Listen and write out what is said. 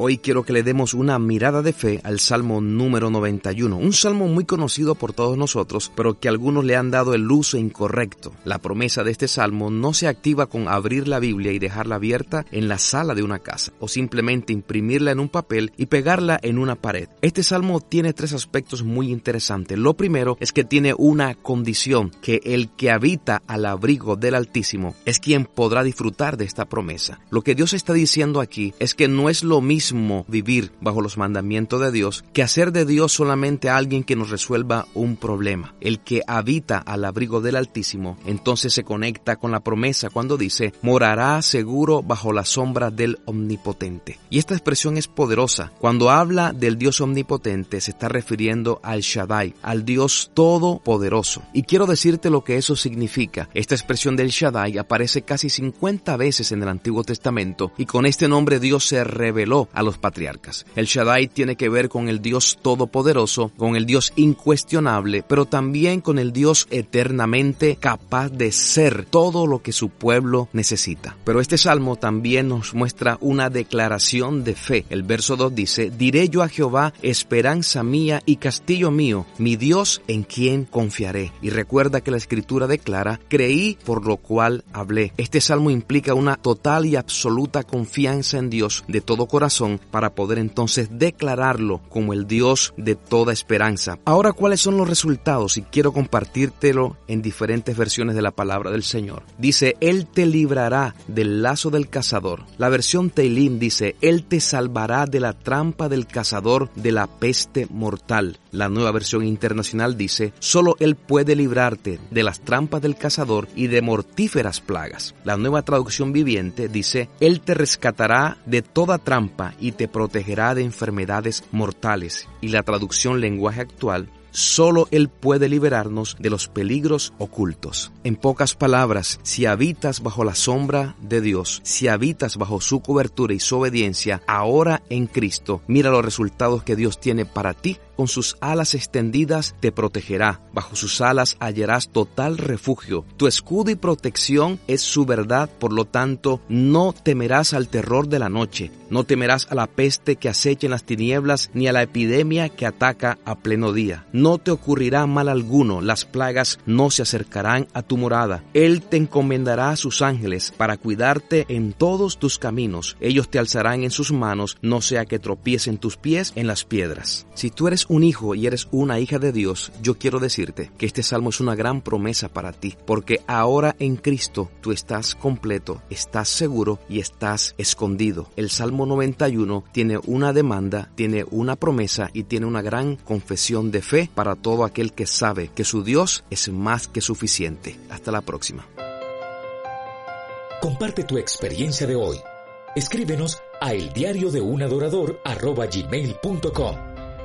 Hoy quiero que le demos una mirada de fe al Salmo número 91, un salmo muy conocido por todos nosotros, pero que algunos le han dado el uso incorrecto. La promesa de este salmo no se activa con abrir la Biblia y dejarla abierta en la sala de una casa, o simplemente imprimirla en un papel y pegarla en una pared. Este salmo tiene tres aspectos muy interesantes. Lo primero es que tiene una condición, que el que habita al abrigo del Altísimo es quien podrá disfrutar de esta promesa. Lo que Dios está diciendo aquí es que no es lo mismo vivir bajo los mandamientos de Dios que hacer de Dios solamente alguien que nos resuelva un problema. El que habita al abrigo del Altísimo entonces se conecta con la promesa cuando dice morará seguro bajo la sombra del Omnipotente. Y esta expresión es poderosa. Cuando habla del Dios Omnipotente se está refiriendo al Shaddai, al Dios Todopoderoso. Y quiero decirte lo que eso significa. Esta expresión del Shaddai aparece casi 50 veces en el Antiguo Testamento y con este nombre Dios se reveló a los patriarcas. El Shaddai tiene que ver con el Dios todopoderoso, con el Dios incuestionable, pero también con el Dios eternamente capaz de ser todo lo que su pueblo necesita. Pero este salmo también nos muestra una declaración de fe. El verso 2 dice, diré yo a Jehová, esperanza mía y castillo mío, mi Dios en quien confiaré. Y recuerda que la escritura declara, creí por lo cual hablé. Este salmo implica una total y absoluta confianza en Dios de todo para poder entonces declararlo como el Dios de toda esperanza. Ahora, ¿cuáles son los resultados? Y quiero compartírtelo en diferentes versiones de la palabra del Señor. Dice, Él te librará del lazo del cazador. La versión Teilim dice, Él te salvará de la trampa del cazador de la peste mortal. La nueva versión internacional dice, solo Él puede librarte de las trampas del cazador y de mortíferas plagas. La nueva traducción viviente dice, Él te rescatará de toda trampa y te protegerá de enfermedades mortales. Y la traducción lenguaje actual Solo Él puede liberarnos de los peligros ocultos. En pocas palabras, si habitas bajo la sombra de Dios, si habitas bajo su cobertura y su obediencia, ahora en Cristo, mira los resultados que Dios tiene para ti con sus alas extendidas te protegerá. Bajo sus alas hallarás total refugio. Tu escudo y protección es su verdad, por lo tanto, no temerás al terror de la noche, no temerás a la peste que acecha en las tinieblas, ni a la epidemia que ataca a pleno día. No te ocurrirá mal alguno, las plagas no se acercarán a tu morada. Él te encomendará a sus ángeles para cuidarte en todos tus caminos. Ellos te alzarán en sus manos, no sea que tropiecen tus pies en las piedras. Si tú eres un hijo y eres una hija de Dios, yo quiero decirte que este salmo es una gran promesa para ti, porque ahora en Cristo tú estás completo, estás seguro y estás escondido. El Salmo 91 tiene una demanda, tiene una promesa y tiene una gran confesión de fe para todo aquel que sabe que su Dios es más que suficiente. Hasta la próxima. Comparte tu experiencia de hoy. Escríbenos a eldiariodeunAdorador.com